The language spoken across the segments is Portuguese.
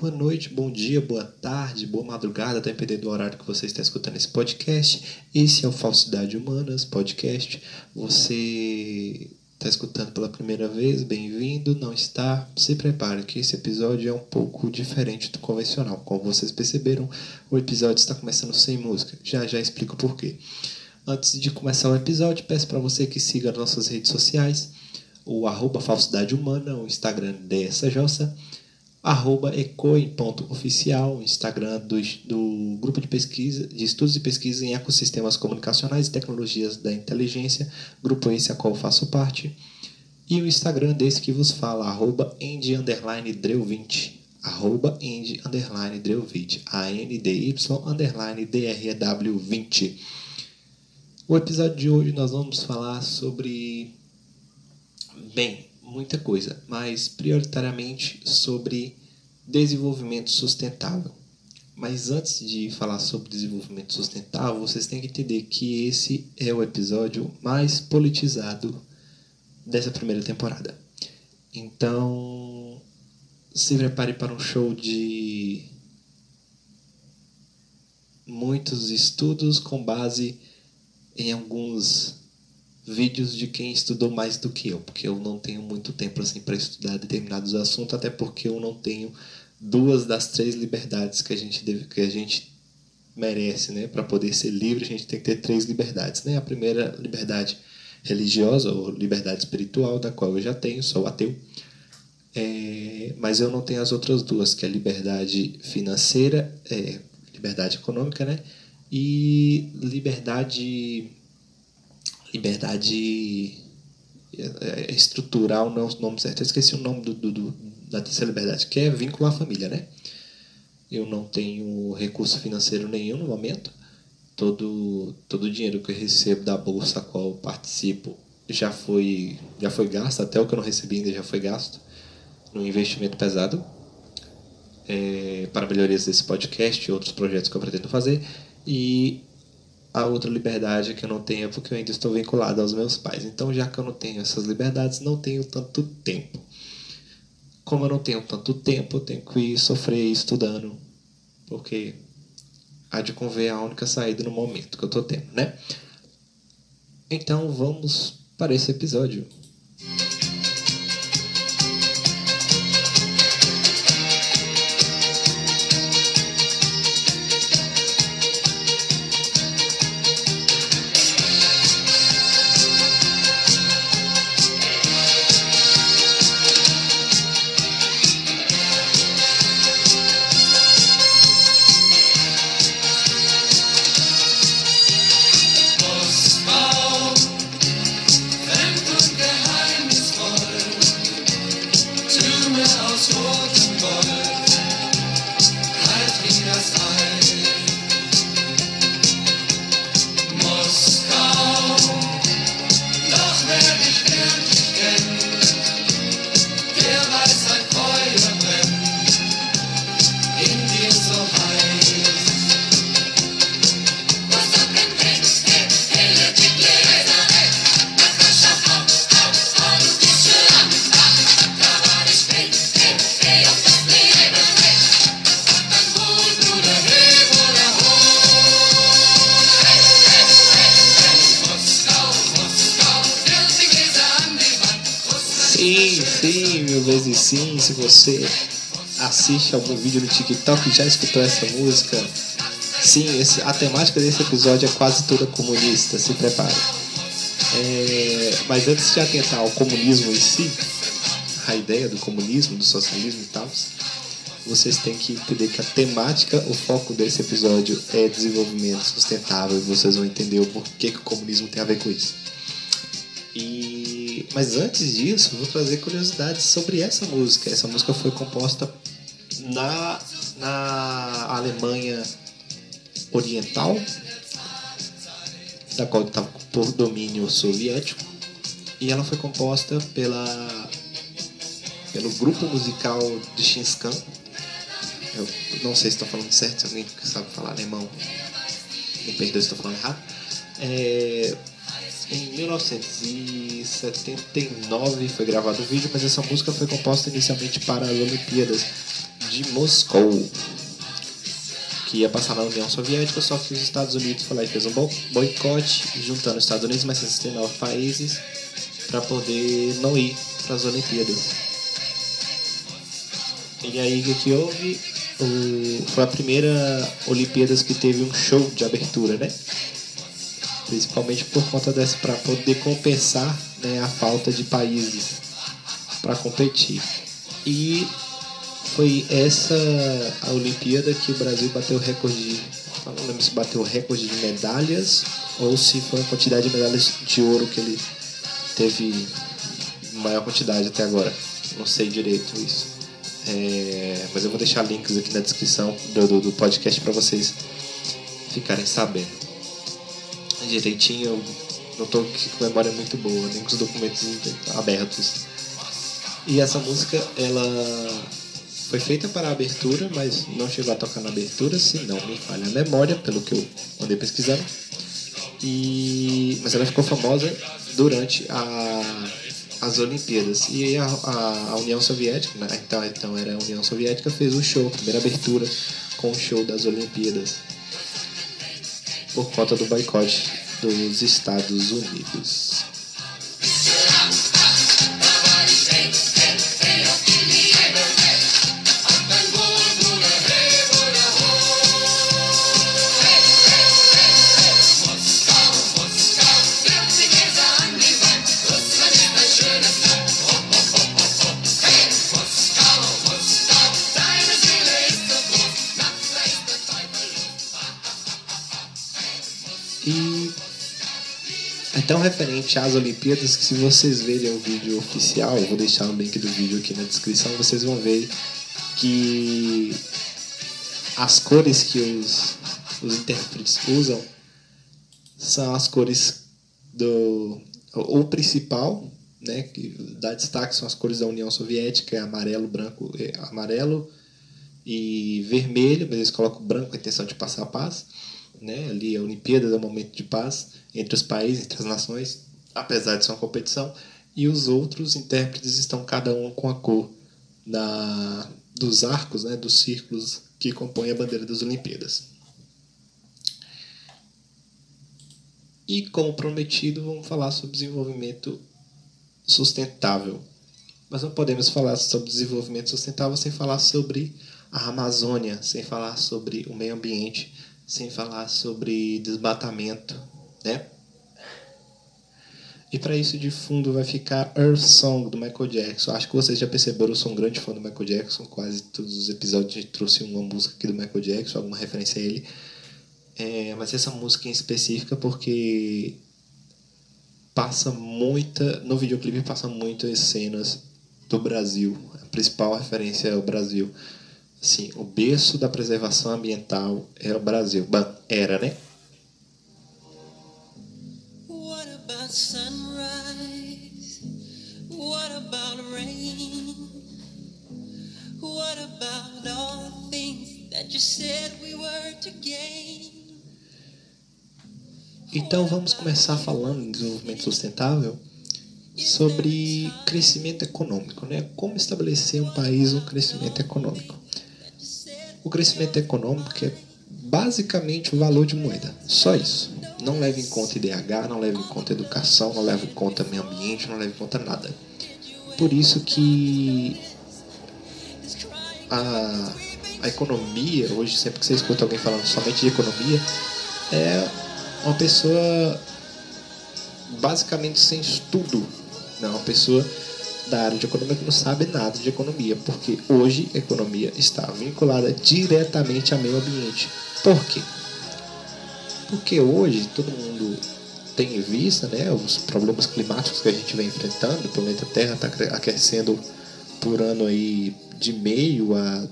boa noite, bom dia, boa tarde, boa madrugada, dependendo do horário que você está escutando esse podcast. Esse é o Falsidade Humanas Podcast. Você está escutando pela primeira vez, bem-vindo. Não está? Se prepare que esse episódio é um pouco diferente do convencional. Como vocês perceberam, o episódio está começando sem música. Já já explico por quê. Antes de começar o episódio, peço para você que siga nossas redes sociais, o arroba Falsidade Humana, o Instagram dessa Jossa arroba ecoe.oficial, Instagram do, do grupo de pesquisa, de estudos e pesquisa em ecossistemas comunicacionais e tecnologias da inteligência, grupo esse a qual faço parte, e o Instagram desse que vos fala, arroba end underline dreu20, arroba end underline dreu20, A-N-D-Y underline D-R-E-W-20. O episódio de hoje nós vamos falar sobre, bem, muita coisa, mas prioritariamente sobre desenvolvimento sustentável. Mas antes de falar sobre desenvolvimento sustentável, vocês têm que entender que esse é o episódio mais politizado dessa primeira temporada. Então, se prepare para um show de muitos estudos com base em alguns vídeos de quem estudou mais do que eu, porque eu não tenho muito tempo assim para estudar determinados assuntos, até porque eu não tenho duas das três liberdades que a gente deve, que a gente merece, né? Para poder ser livre, a gente tem que ter três liberdades, né? A primeira liberdade religiosa ou liberdade espiritual, da qual eu já tenho, sou ateu. É, mas eu não tenho as outras duas, que é a liberdade financeira, é, liberdade econômica, né? E liberdade liberdade é, é, estrutural, não é o nome certo, eu esqueci o nome do, do, do, da terceira liberdade, que é vínculo à família, né? Eu não tenho recurso financeiro nenhum no momento. Todo, todo o dinheiro que eu recebo da bolsa a qual participo já foi, já foi gasto, até o que eu não recebi ainda já foi gasto no investimento pesado é, para melhorias desse podcast e outros projetos que eu pretendo fazer. E a outra liberdade que eu não tenho é porque eu ainda estou vinculado aos meus pais. Então, já que eu não tenho essas liberdades, não tenho tanto tempo. Como eu não tenho tanto tempo, eu tenho que ir sofrer estudando, porque há de conver a única saída no momento que eu estou tendo, né? Então, vamos para esse episódio. Sim, se você assiste algum vídeo no TikTok e já escutou essa música, sim, esse, a temática desse episódio é quase toda comunista, se prepare. É, mas antes de atentar ao comunismo em si, a ideia do comunismo, do socialismo e tal, vocês têm que entender que a temática, o foco desse episódio é desenvolvimento sustentável e vocês vão entender o porquê que o comunismo tem a ver com isso. E mas antes disso, vou trazer curiosidades sobre essa música. Essa música foi composta na, na Alemanha Oriental, da qual estava por domínio soviético, e ela foi composta pela, pelo grupo musical de Shinskan. Eu não sei se estou falando certo, se alguém sabe falar alemão, me perdoe se estou falando errado. É, em 1979 foi gravado o vídeo, mas essa música foi composta inicialmente para as Olimpíadas de Moscou, que ia passar na União Soviética, só que os Estados Unidos foi lá e fez um boicote, juntando os Estados Unidos mais 69 países para poder não ir para as Olimpíadas. E aí o que houve? O, foi a primeira Olimpíadas que teve um show de abertura, né? Principalmente por conta dessa, para poder compensar né, a falta de países para competir. E foi essa a Olimpíada que o Brasil bateu recorde, não lembro se bateu recorde de medalhas ou se foi a quantidade de medalhas de ouro que ele teve maior quantidade até agora. Não sei direito isso. É, mas eu vou deixar links aqui na descrição do, do, do podcast para vocês ficarem sabendo direitinho. Não tô com memória muito boa, nem com os documentos abertos. E essa música, ela foi feita para a abertura, mas não chegou a tocar na abertura, se não me falha a memória, pelo que eu andei pesquisando. E... Mas ela ficou famosa durante a... as Olimpíadas. E a, a, a União Soviética, né? então, então era a União Soviética, fez o show, a primeira abertura com o show das Olimpíadas. Por conta do boicote dos Estados Unidos. Tão referente às Olimpíadas que se vocês verem o vídeo oficial, eu vou deixar o link do vídeo aqui na descrição, vocês vão ver que as cores que os, os intérpretes usam são as cores do o principal, né, que dá destaque são as cores da União Soviética, é amarelo, branco, é amarelo e vermelho, mas eles colocam branco com a intenção de passar a paz né? Ali a Olimpíada é um momento de paz entre os países, entre as nações, apesar de ser uma competição, e os outros intérpretes estão cada um com a cor da, dos arcos, né, dos círculos que compõem a bandeira das Olimpíadas. E como prometido, vamos falar sobre desenvolvimento sustentável. Mas não podemos falar sobre desenvolvimento sustentável sem falar sobre a Amazônia, sem falar sobre o meio ambiente, sem falar sobre desmatamento, né? E para isso de fundo vai ficar Earth Song do Michael Jackson. Acho que vocês já perceberam, eu sou um grande fã do Michael Jackson. Quase todos os episódios a gente trouxe uma música aqui do Michael Jackson, alguma referência a ele. É, mas essa música em específica porque passa muita. No videoclipe passa muitas cenas do Brasil. A principal referência é o Brasil. Sim, o berço da preservação ambiental é o Brasil. Era, né? What about sunrise? What about rain? What about all things that you said we were to gain? Então vamos começar falando em desenvolvimento sustentável sobre crescimento econômico, né? Como estabelecer um país um crescimento econômico. O crescimento econômico é basicamente o valor de moeda. Só isso. Não leva em conta IDH, não leva em conta educação, não leva em conta meio ambiente, não leva em conta nada. Por isso que a, a economia, hoje sempre que você escuta alguém falando somente de economia, é uma pessoa basicamente sem estudo. Não, uma pessoa da área de economia que não sabe nada de economia, porque hoje a economia está vinculada diretamente ao meio ambiente. Por quê? Porque hoje todo mundo tem em vista né, os problemas climáticos que a gente vem enfrentando, o planeta Terra está aquecendo por ano aí de meio a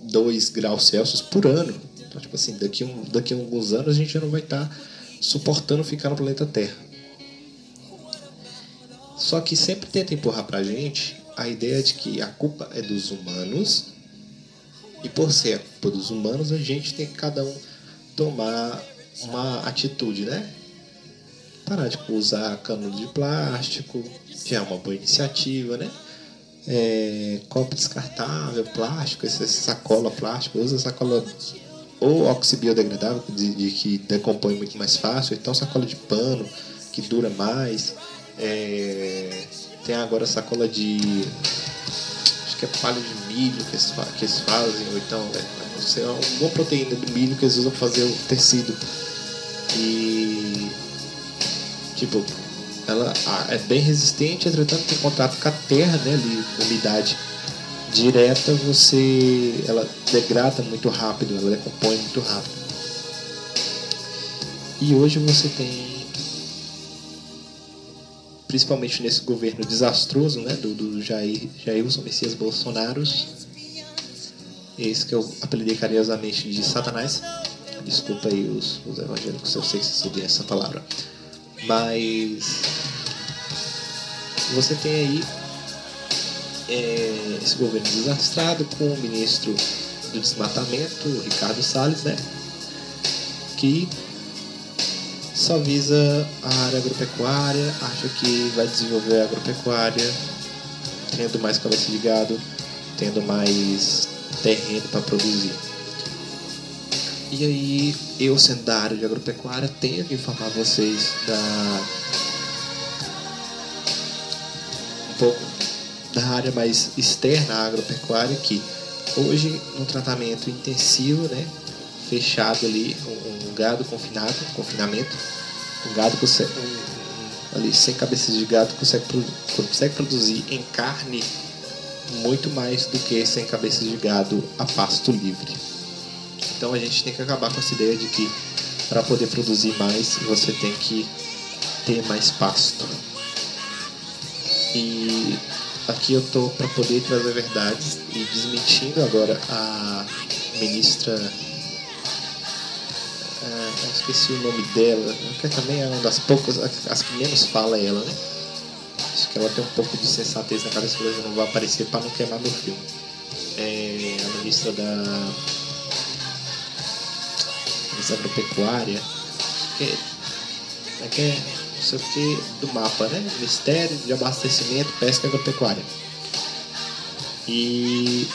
2 graus Celsius por ano. Então, tipo assim, daqui, um, daqui a alguns anos a gente já não vai estar tá suportando ficar no planeta Terra. Só que sempre tenta empurrar pra gente a ideia de que a culpa é dos humanos e por ser a culpa dos humanos, a gente tem que cada um tomar uma atitude, né? Parar de usar canudo de plástico, já é uma boa iniciativa, né? é, copo descartável, plástico, essa sacola plástica, usa sacola ou oxibiodegradável, de, de, que decompõe muito mais fácil, então sacola de pano, que dura mais. É, tem agora sacola de. Acho que é palha de milho que eles, que eles fazem, ou então é, é uma boa proteína do milho que eles usam para fazer o tecido. E. Tipo, ela é bem resistente, entretanto tem contato com a terra, né, ali, umidade direta, você ela degrada muito rápido, ela decompõe muito rápido. E hoje você tem principalmente nesse governo desastroso, né, do, do Jair, Jair Messias Bolsonaro, esse que eu apelidei carinhosamente de Satanás. Desculpa aí os, os evangélicos, eu sei que vocês essa palavra. Mas você tem aí é, esse governo desastrado com o ministro do desmatamento, Ricardo Salles, né? Que só visa a área agropecuária, acha que vai desenvolver a agropecuária, tendo mais cabeça de gado, tendo mais terreno para produzir. E aí, eu sendo da área de agropecuária, tenho que informar vocês da um pouco da área mais externa à agropecuária que hoje no tratamento intensivo, né, fechado ali, um, um gado confinado, confinamento, um gado consegue, um, ali sem cabeças de gado consegue, consegue produzir em carne muito mais do que sem cabeças de gado a pasto livre. Então a gente tem que acabar com essa ideia de que para poder produzir mais você tem que ter mais pasto. E aqui eu tô para poder trazer verdades e desmentindo agora a ministra eu esqueci o nome dela, que também é uma das poucas, as que menos fala ela, né? Acho que ela tem um pouco de sensatez na cabeça, mas não vai aparecer para não queimar meu filme. É a ministra da ministra agropecuária, que é, que é não sei o que do mapa, né? Ministério de Abastecimento, Pesca e Agropecuária. E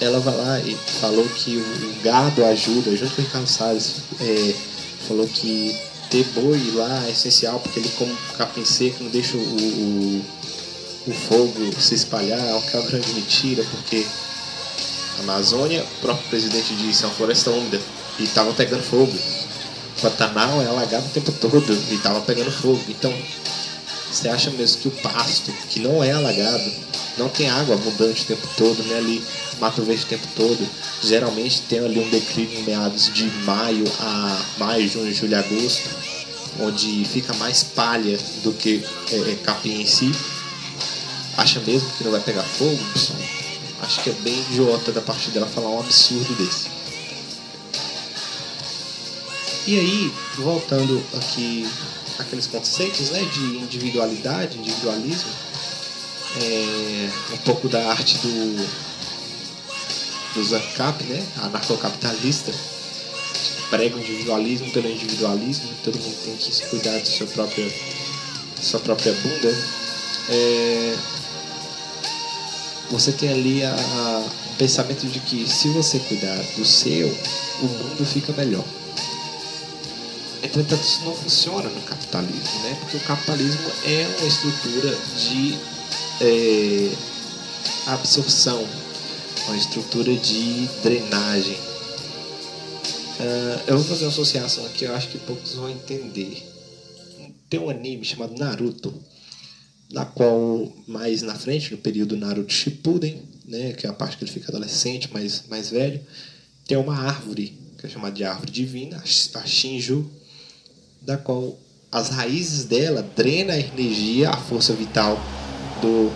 ela vai lá e falou que o gado ajuda, junto com o Ricardo Salles, é, falou que ter boi lá é essencial, porque ele como capim seco não deixa o, o, o fogo se espalhar, que é uma grande mentira, porque a Amazônia, o próprio presidente disse, é uma floresta úmida, e estava pegando fogo. O Pantanal é alagado o tempo todo e estava pegando fogo. Então, você acha mesmo que o pasto, que não é alagado, não tem água abundante o tempo todo, né? Ali mato verde o tempo todo. Geralmente tem ali um declínio em meados de maio a maio, junho, julho, agosto, onde fica mais palha do que é, é, capim em si. Acha mesmo que não vai pegar fogo, pessoal? Acho que é bem idiota da parte dela falar um absurdo desse. E aí, voltando aqui aqueles conceitos né, de individualidade, individualismo, é, um pouco da arte do, do Zancap, né, anarcocapitalista, prega o individualismo pelo individualismo, todo mundo tem que se cuidar de sua própria, sua própria bunda. É, você tem ali a, a, o pensamento de que se você cuidar do seu, o mundo fica melhor. Entretanto, isso não funciona no capitalismo, né? porque o capitalismo é uma estrutura de é, absorção, uma estrutura de drenagem. Uh, eu vou fazer uma associação aqui, eu acho que poucos vão entender. Tem um anime chamado Naruto, na qual mais na frente, no período Naruto Shippuden, né, que é a parte que ele fica adolescente, mais, mais velho, tem uma árvore, que é chamada de árvore divina, a Shinju, da qual as raízes dela drena a energia, a força vital do.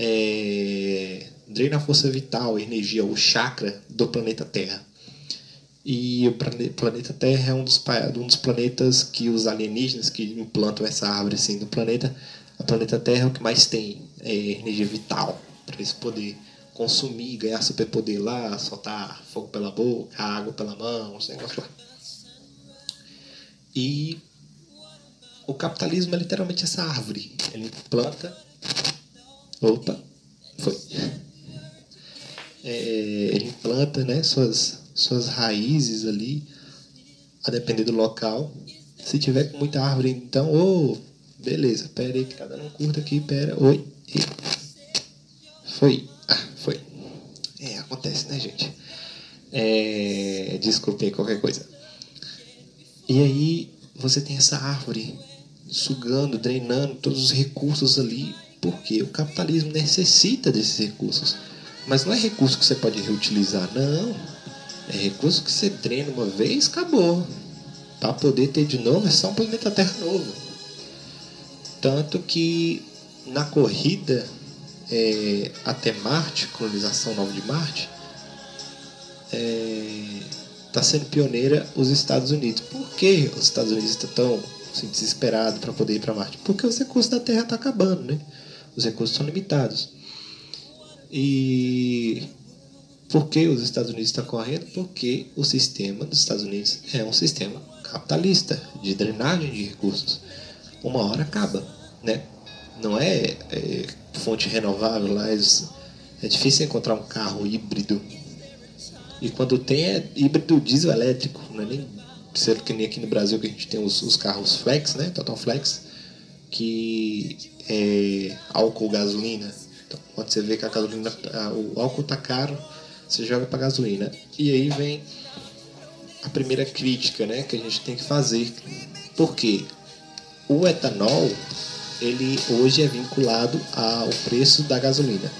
É, drena a força vital, a energia, o chakra do planeta Terra. E o planeta Terra é um dos, um dos planetas que os alienígenas que implantam essa árvore assim no planeta. O planeta Terra é o que mais tem é, energia vital para eles poder consumir, ganhar superpoder lá, soltar fogo pela boca, água pela mão, os negócios lá. E o capitalismo é literalmente essa árvore. Ele planta. Opa, foi. É, ele planta né, suas, suas raízes ali, a depender do local. Se tiver com muita árvore, então, ô, oh, beleza, pera aí que tá dando um curto aqui, pera, oi, foi, ah, foi. É, acontece, né, gente? É, desculpe qualquer coisa. E aí você tem essa árvore sugando, drenando todos os recursos ali, porque o capitalismo necessita desses recursos. Mas não é recurso que você pode reutilizar, não. É recurso que você drena uma vez, acabou. Para poder ter de novo é só um planeta Terra novo. Tanto que na corrida é, até Marte, colonização nova de Marte, está é, tá sendo pioneira os Estados Unidos. Por que os Estados Unidos estão tão assim, desesperados para poder ir para Marte? Porque os recursos da Terra estão tá acabando, né? Os recursos são limitados. E por que os Estados Unidos estão correndo? Porque o sistema dos Estados Unidos é um sistema capitalista de drenagem de recursos. Uma hora acaba, né? Não é, é fonte renovável lá, é difícil encontrar um carro híbrido. E quando tem é híbrido diesel elétrico, não é nem sendo que nem aqui no Brasil que a gente tem os, os carros flex, né? Total flex, que é álcool gasolina. Então, quando você vê que a gasolina, o álcool tá caro, você joga para gasolina. E aí vem a primeira crítica, né, que a gente tem que fazer. Porque o etanol ele hoje é vinculado ao preço da gasolina,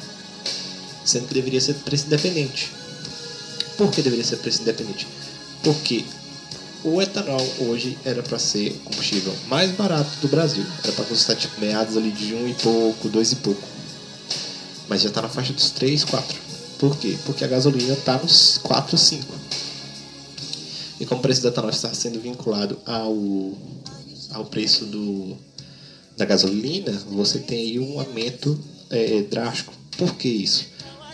sendo que deveria ser preço independente. Por que deveria ser preço independente? Porque o etanol hoje era para ser o combustível mais barato do Brasil. Era para custar tipo meados ali de um e pouco, dois e pouco. Mas já está na faixa dos 3, 4. Por quê? Porque a gasolina está nos 4, 5. E como o preço do etanol está sendo vinculado ao, ao preço do, da gasolina, você tem aí um aumento é, drástico. Por que isso?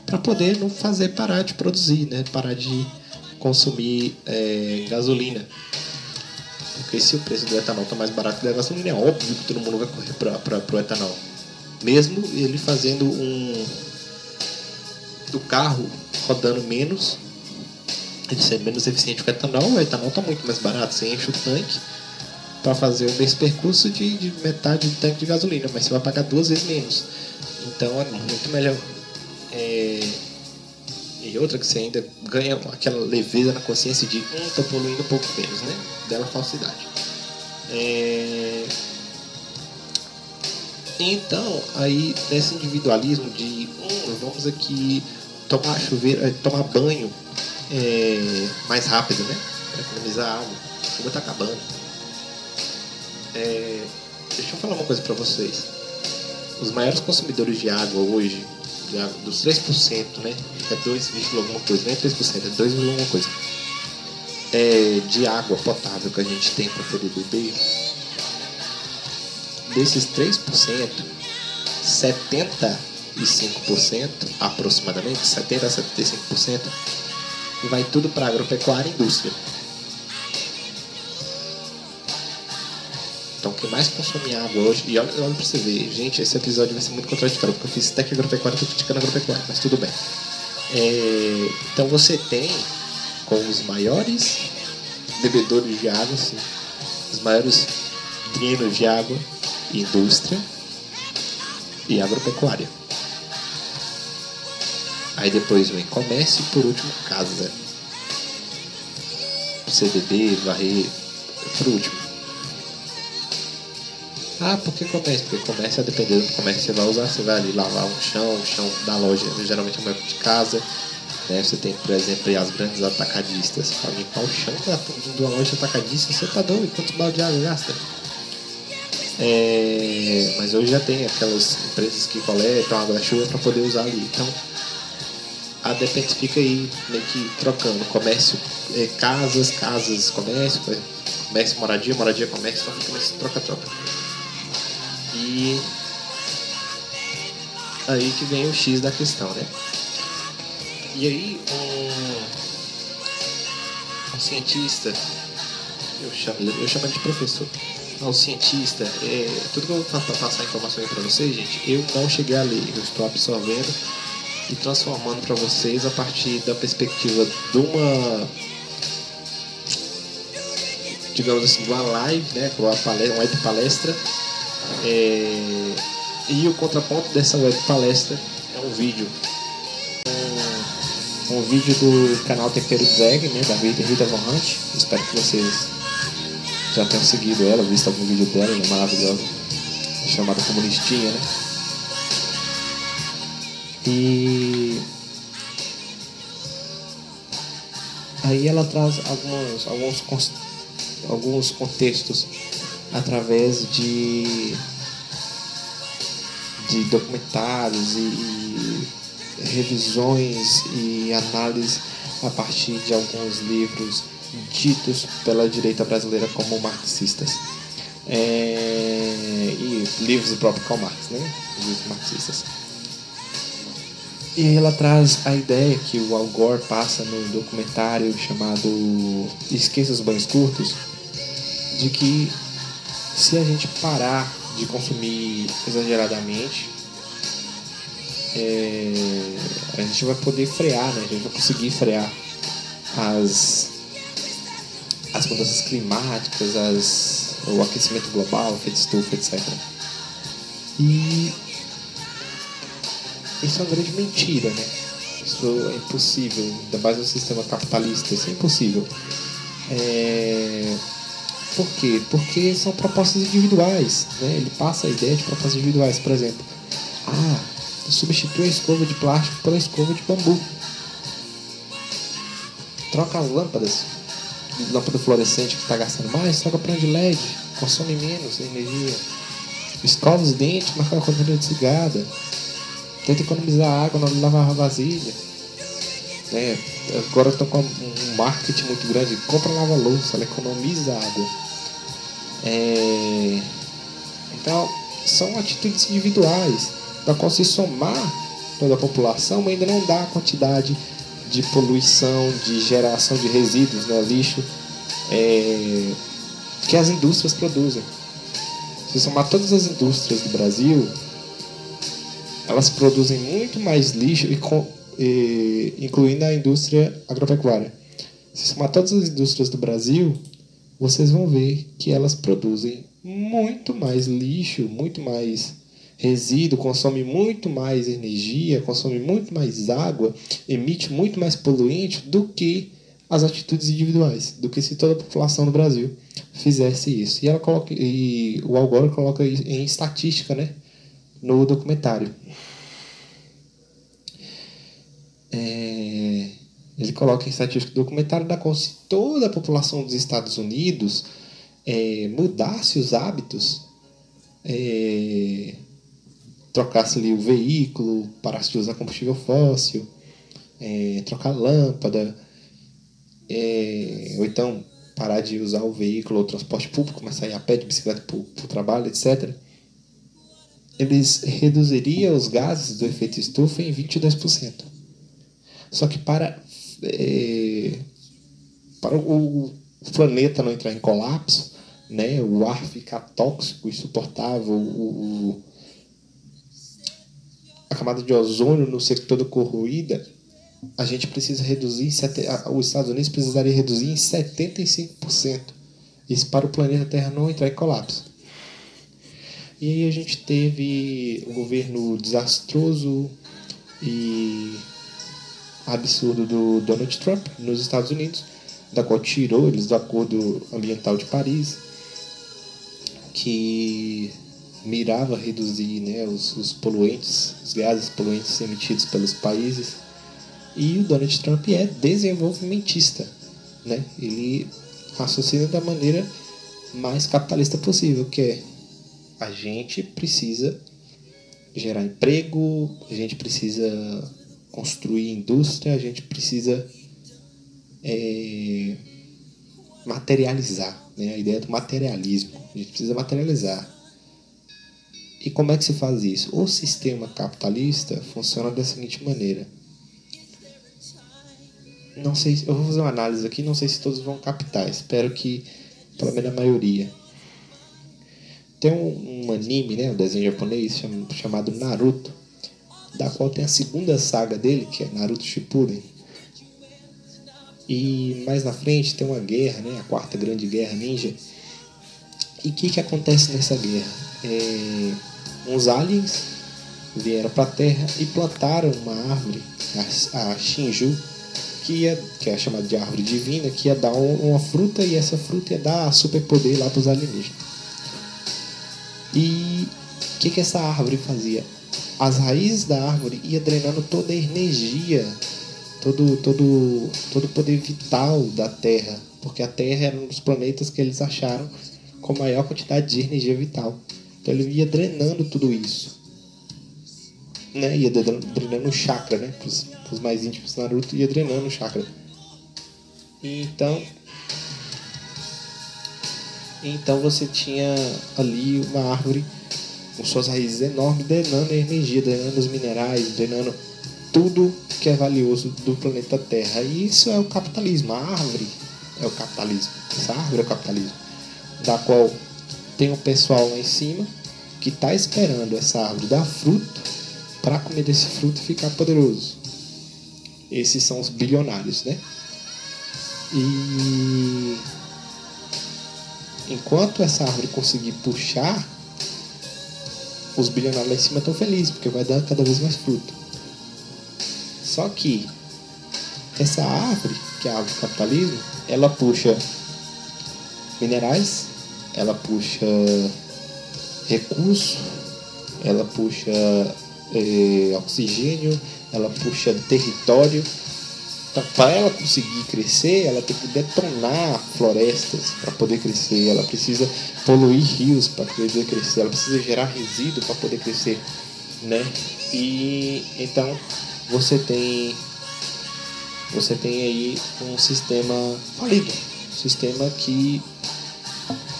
Para poder não fazer parar de produzir, né? parar de consumir é, gasolina. Porque se o preço do etanol está mais barato que da gasolina, é óbvio que todo mundo vai correr para o etanol. Mesmo ele fazendo um do carro rodando menos, ele sendo menos eficiente que o etanol, o etanol está muito mais barato. Você enche o tanque para fazer o mesmo percurso de, de, metade do tanque de gasolina, mas você vai pagar duas vezes menos. Então é muito melhor. É... E outra que você ainda ganha aquela leveza na consciência de um tá poluindo um pouco menos, né? Dela falsidade. É... Então, aí nesse individualismo de hum, vamos aqui tomar chuveiro, é, tomar banho é, mais rápido, né? Para economizar água. A água está acabando. É, deixa eu falar uma coisa para vocês. Os maiores consumidores de água hoje, dos 3%, né? É 2, alguma coisa, não é 3%, é 2, alguma coisa. É, de água potável que a gente tem para poder beber, desses 3%, 75% aproximadamente, 70 a 75% vai tudo para agropecuária e indústria. Então, quem mais consome água hoje, e olha, olha pra você ver, gente, esse episódio vai ser muito contraditório, porque eu fiz tech agropecuária e tô criticando agropecuária, mas tudo bem. É, então, você tem com os maiores bebedores de água, assim, os maiores trinos de água, indústria e agropecuária. Aí depois vem comércio e por último casa. CDB, varrer, por último. Ah, por que comércio? Porque comércio, é dependendo do comércio que você vai usar, você vai ali lavar um chão, o chão da loja geralmente é maior de casa. Né? Você tem, por exemplo, as grandes atacadistas para limpar o chão de uma loja atacadista, você tá doido? Quantos balde de água gasta? É, mas hoje já tem aquelas empresas que coletam água da chuva para poder usar ali. Então, a Depends fica aí meio que trocando. Comércio, é, casas, casas, comércio, comércio, moradia, moradia, comércio, então fica nesse troca-troca. E aí que vem o X da questão, né? E aí um, um cientista, eu chamo, eu chamo de professor, ao cientista, é, tudo que eu vou passar informações para vocês, gente, eu não cheguei a ler, eu estou absorvendo e transformando para vocês a partir da perspectiva de uma digamos assim, de uma live, né, uma, palestra, uma palestra é, e o contraponto dessa web palestra é um vídeo. Um, um vídeo do canal Tempero Drag, né, da Rita Von Hunt. Espero que vocês já tenham seguido ela, visto algum vídeo dela, ela é maravilhosa. Chamada Comunistinha, né? E aí ela traz alguns, alguns, alguns contextos através de, de documentários e, e revisões e análises a partir de alguns livros ditos pela direita brasileira como marxistas. É, e livros do próprio Karl Marx, né? Livros marxistas. E ela traz a ideia que o Al Gore passa no documentário chamado Esqueça os Banhos Curtos, de que se a gente parar de consumir exageradamente, é, a gente vai poder frear, né? a gente vai conseguir frear as, as mudanças climáticas, as, o aquecimento global, efeito estufa, etc. E isso é uma grande mentira, né? Isso é impossível, ainda mais no sistema capitalista, isso é impossível. É... Por quê? Porque são propostas individuais, né? Ele passa a ideia de propostas individuais, por exemplo. Ah, substitui a escova de plástico pela escova de bambu. Troca as lâmpadas, lâmpada fluorescente que está gastando mais, troca para de LED, consome menos energia. Escova os dentes, marca a quantidade de cigada Tenta economizar água na hora de lavar a vasilha. Né? Agora estão com um marketing muito grande. Compra lava-louça, ela economiza água. É... Então, são atitudes individuais, da qual se somar toda a população ainda não dá a quantidade de poluição, de geração de resíduos, né, lixo, é, que as indústrias produzem. Se somar todas as indústrias do Brasil, elas produzem muito mais lixo, e, e, incluindo a indústria agropecuária. Se somar todas as indústrias do Brasil, vocês vão ver que elas produzem muito mais lixo, muito mais resíduo, consome muito mais energia, consome muito mais água, emite muito mais poluente do que as atitudes individuais, do que se toda a população do Brasil fizesse isso. E ela coloca e o Algora coloca em estatística, né? no documentário. É, ele coloca em estatística do documentário da qual se toda a população dos Estados Unidos é, mudasse os hábitos, é, trocasse ali o veículo, parasse de usar combustível fóssil, é, trocar lâmpada, é, ou então parar de usar o veículo ou transporte público, começar a ir a pé de bicicleta para o trabalho, etc eles reduziriam os gases do efeito estufa em 22%. Só que para, é, para o planeta não entrar em colapso, né, o ar ficar tóxico, insuportável, o, a camada de ozônio no ser toda corroída, a gente precisa reduzir, os Estados Unidos precisaria reduzir em 75%. Isso para o planeta Terra não entrar em colapso. E aí a gente teve um governo desastroso e absurdo do Donald Trump nos Estados Unidos, da qual tirou eles do Acordo Ambiental de Paris, que mirava reduzir né, os, os poluentes, os gases poluentes emitidos pelos países. E o Donald Trump é desenvolvimentista. Né? Ele raciocina da maneira mais capitalista possível, que é a gente precisa gerar emprego, a gente precisa construir indústria, a gente precisa é, materializar, né? a ideia do materialismo. A gente precisa materializar. E como é que se faz isso? O sistema capitalista funciona da seguinte maneira. Não sei, eu vou fazer uma análise aqui, não sei se todos vão captar, espero que pelo menos a maioria tem um, um anime, né, um desenho japonês chamado Naruto, da qual tem a segunda saga dele, que é Naruto Shippuden. E mais na frente tem uma guerra, né, a quarta grande guerra ninja. E o que, que acontece nessa guerra? É, uns aliens vieram para a Terra e plantaram uma árvore, a, Shinju, que, ia, que é chamada de árvore divina, que ia dar uma fruta e essa fruta ia dar superpoder lá para os alienígenas. E o que, que essa árvore fazia? As raízes da árvore ia drenando toda a energia, todo, todo, todo o poder vital da Terra, porque a Terra era um dos planetas que eles acharam com maior quantidade de energia vital. Então ele ia drenando tudo isso. Né? Ia drenando o chakra, né? os mais íntimos Naruto ia drenando o chakra. Então, então você tinha ali uma árvore com suas raízes enormes, drenando a energia, drenando os minerais, drenando tudo que é valioso do planeta Terra. E isso é o capitalismo. A árvore é o capitalismo. Essa árvore é o capitalismo. Da qual tem um pessoal lá em cima que está esperando essa árvore dar fruto para comer desse fruto e ficar poderoso. Esses são os bilionários, né? E enquanto essa árvore conseguir puxar, os bilionários lá em cima estão felizes, porque vai dar cada vez mais fruto. Só que essa árvore, que é a árvore do capitalismo, ela puxa minerais, ela puxa recurso, ela puxa é, oxigênio, ela puxa território. Então, para ela conseguir crescer, ela tem que detonar florestas para poder crescer. Ela precisa poluir rios para poder crescer. Ela precisa gerar resíduo para poder crescer, né? E então você tem você tem aí um sistema falido, um sistema que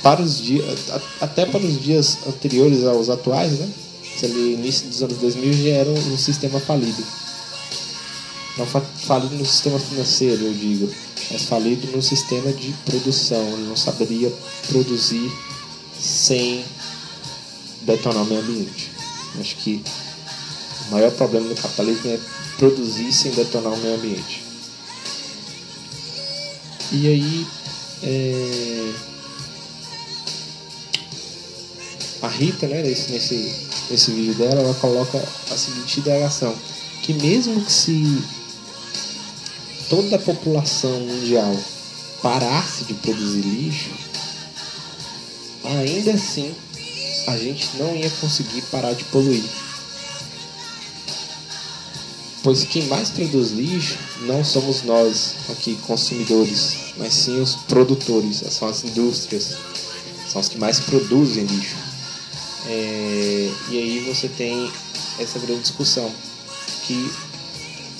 para os dias até para os dias anteriores aos atuais, né? Ali, início dos anos 2000 já era um sistema falido não falido no sistema financeiro, eu digo, mas falido no sistema de produção. Ele não saberia produzir sem detonar o meio ambiente. Acho que o maior problema do capitalismo é produzir sem detonar o meio ambiente. E aí, é... a Rita, né, nesse, nesse, nesse vídeo dela, ela coloca a seguinte indagação, que mesmo que se toda a população mundial parasse de produzir lixo, ainda assim a gente não ia conseguir parar de poluir. Pois quem mais produz lixo não somos nós aqui consumidores, mas sim os produtores, são as indústrias, são os que mais produzem lixo. É, e aí você tem essa grande discussão que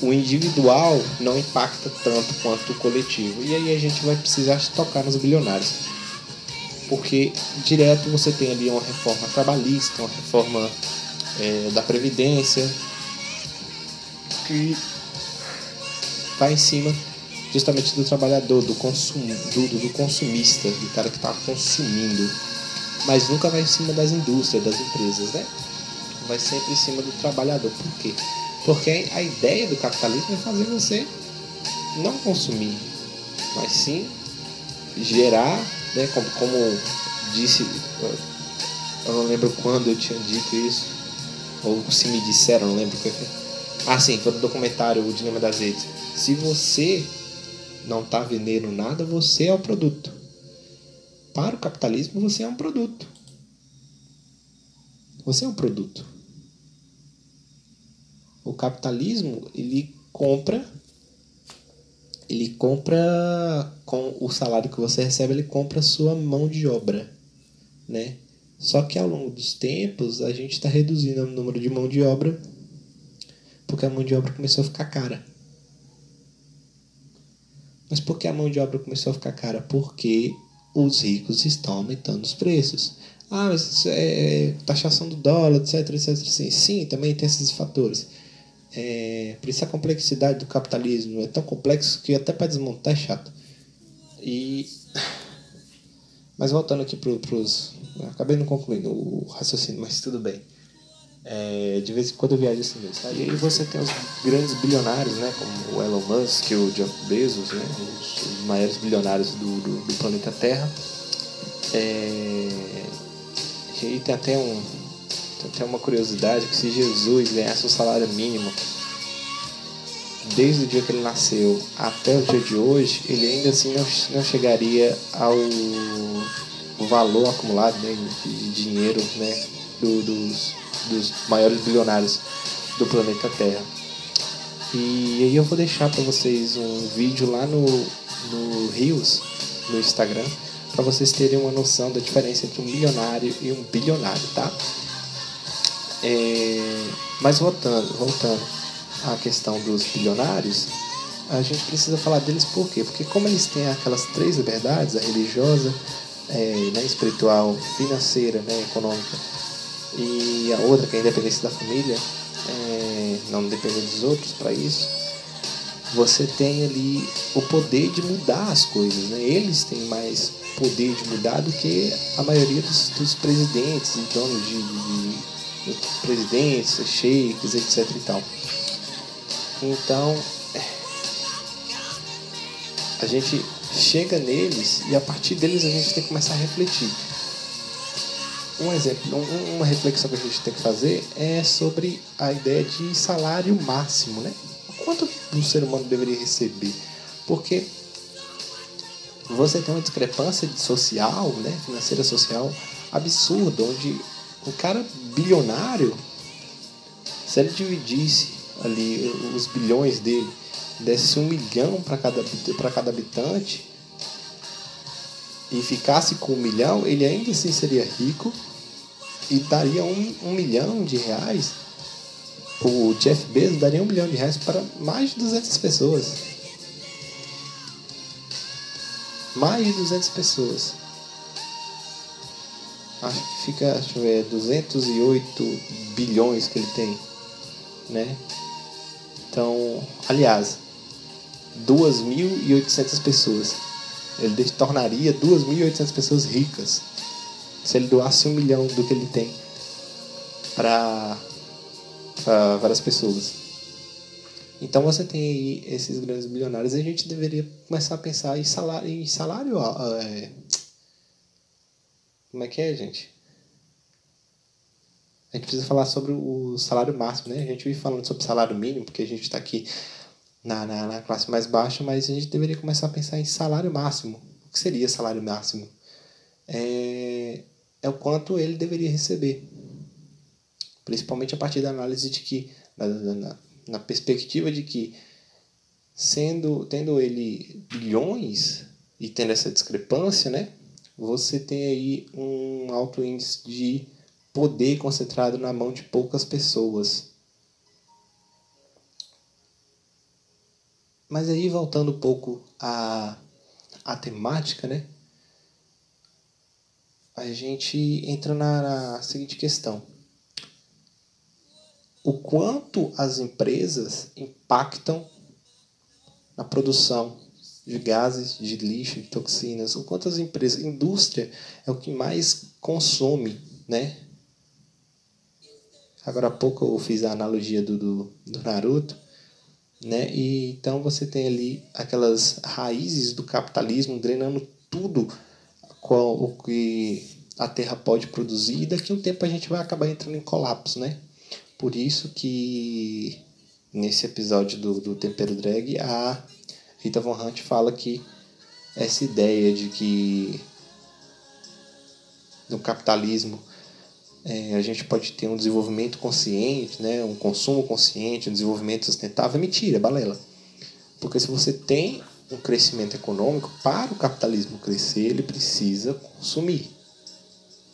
o individual não impacta tanto quanto o coletivo. E aí a gente vai precisar tocar nos bilionários. Porque direto você tem ali uma reforma trabalhista, uma reforma é, da Previdência, que vai em cima justamente do trabalhador, do, consum, do, do consumista, do cara que está consumindo. Mas nunca vai em cima das indústrias, das empresas, né? Vai sempre em cima do trabalhador. Por quê? Porque a ideia do capitalismo é fazer você não consumir, mas sim gerar, né, como, como disse, eu não lembro quando eu tinha dito isso, ou se me disseram, não lembro. Ah, sim, foi no documentário O Dilema das Redes. Se você não está vendendo nada, você é o produto. Para o capitalismo, você é um produto. Você é um produto o capitalismo ele compra ele compra com o salário que você recebe ele compra sua mão de obra né só que ao longo dos tempos a gente está reduzindo o número de mão de obra porque a mão de obra começou a ficar cara mas por que a mão de obra começou a ficar cara porque os ricos estão aumentando os preços ah, mas é, taxação do dólar, etc, etc, assim. Sim, também tem esses fatores. É, por isso a complexidade do capitalismo é tão complexo que até para desmontar é chato. E mas voltando aqui para os acabei não concluindo o raciocínio, mas tudo bem. É, de vez em quando eu viajo assim mesmo. E aí você tem os grandes bilionários, né, como o Elon Musk, o Jeff Bezos, né, os, os maiores bilionários do, do, do planeta Terra. É, e tem até, um, até uma curiosidade que se Jesus ganhasse o salário mínimo desde o dia que ele nasceu até o dia de hoje, ele ainda assim não, não chegaria ao valor acumulado né, de dinheiro né, do, dos, dos maiores bilionários do planeta Terra. E aí eu vou deixar para vocês um vídeo lá no, no Rios, no Instagram, para vocês terem uma noção da diferença entre um milionário e um bilionário, tá? É, mas voltando, voltando à questão dos bilionários, a gente precisa falar deles por quê? Porque como eles têm aquelas três liberdades, a religiosa, é, né, espiritual, financeira, né, econômica, e a outra que é a independência da família, é, não depender dos outros para isso, você tem ali o poder de mudar as coisas. Né? Eles têm mais poder de mudar do que a maioria dos, dos presidentes e donos de, de, de presidentes, sheiks, etc. E tal. Então, a gente chega neles e a partir deles a gente tem que começar a refletir. Um exemplo, uma reflexão que a gente tem que fazer é sobre a ideia de salário máximo, né? Quanto o ser humano deveria receber? Porque você tem uma discrepância social, né, financeira social absurda, onde o cara bilionário, se ele dividisse ali os bilhões dele, desse um milhão para cada, cada habitante e ficasse com um milhão, ele ainda assim seria rico e daria um, um milhão de reais. O Jeff Bezos daria um milhão de reais para mais de 200 pessoas mais de 200 pessoas. Acho que fica, deixa eu ver, 208 bilhões que ele tem, né? Então, aliás, 2.800 pessoas. Ele tornaria 2.800 pessoas ricas se ele doasse um milhão do que ele tem para várias pessoas. Então você tem aí esses grandes bilionários e a gente deveria começar a pensar em salário. Em salário é... Como é que é, gente? A gente precisa falar sobre o salário máximo, né? A gente vive falando sobre salário mínimo, porque a gente está aqui na, na, na, classe mais baixa, mas a gente deveria começar a pensar em salário máximo. O que seria salário máximo? É, é o quanto ele deveria receber. Principalmente a partir da análise de que, na, na, na perspectiva de que sendo tendo ele bilhões e tendo essa discrepância, né, você tem aí um alto índice de poder concentrado na mão de poucas pessoas. Mas aí voltando um pouco à, à temática, né? A gente entra na, na seguinte questão o quanto as empresas impactam na produção de gases, de lixo, de toxinas, o quanto as empresas, indústria é o que mais consome, né? Agora há pouco eu fiz a analogia do, do, do Naruto, né? E então você tem ali aquelas raízes do capitalismo drenando tudo o que a Terra pode produzir e daqui a um tempo a gente vai acabar entrando em colapso, né? Por isso que nesse episódio do, do Tempero Drag, a Rita Von Hunt fala que essa ideia de que no capitalismo é, a gente pode ter um desenvolvimento consciente, né, um consumo consciente, um desenvolvimento sustentável, é mentira, é balela. Porque se você tem um crescimento econômico, para o capitalismo crescer, ele precisa consumir.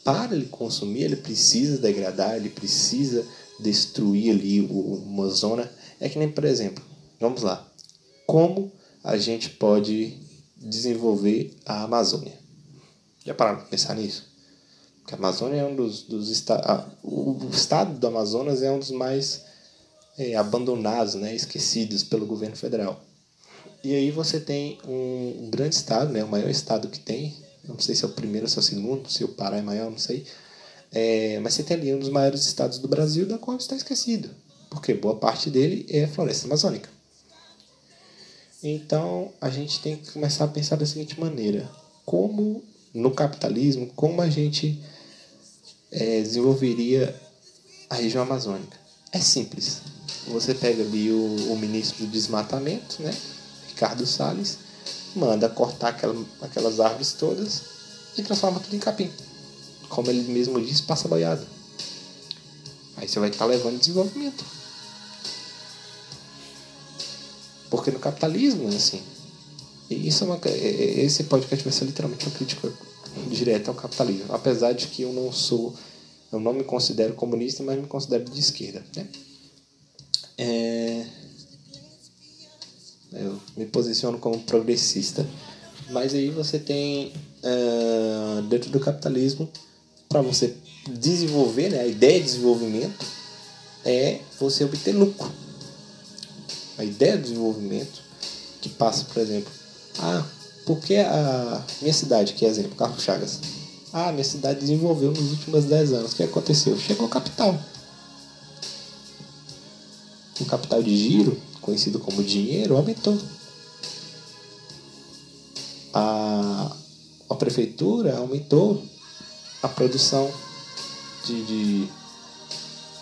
Para ele consumir, ele precisa degradar, ele precisa destruir ali uma zona. É que nem, por exemplo, vamos lá. Como a gente pode desenvolver a Amazônia? Já pararam para pensar nisso? Porque a Amazônia é um dos, dos estados. O estado do Amazonas é um dos mais é, abandonados, né, esquecidos pelo governo federal. E aí você tem um, um grande estado, né, o maior estado que tem não sei se é o primeiro ou se é o segundo, se o Pará é maior, não sei. É, mas você tem ali um dos maiores estados do Brasil, da qual está esquecido, porque boa parte dele é floresta amazônica. Então a gente tem que começar a pensar da seguinte maneira: como no capitalismo, como a gente é, desenvolveria a região amazônica? É simples. Você pega ali o, o ministro do desmatamento, né, Ricardo Salles, manda cortar aquela, aquelas árvores todas e transforma tudo em capim. Como ele mesmo diz, passa boiada. Aí você vai estar levando desenvolvimento. Porque no capitalismo é assim. E isso é uma, é, é, esse podcast vai ser literalmente uma crítica direta ao capitalismo. Apesar de que eu não sou, eu não me considero comunista, mas me considero de esquerda. Né? É, eu me posiciono como progressista. Mas aí você tem, uh, dentro do capitalismo, para você desenvolver, né, a ideia de desenvolvimento é você obter lucro. A ideia de desenvolvimento que passa, por exemplo, ah, porque a minha cidade, que é exemplo, Carlos Chagas, ah, minha cidade desenvolveu nos últimos 10 anos. O que aconteceu? Chegou capital. O capital de giro conhecido como dinheiro, aumentou. A, a prefeitura aumentou a produção de, de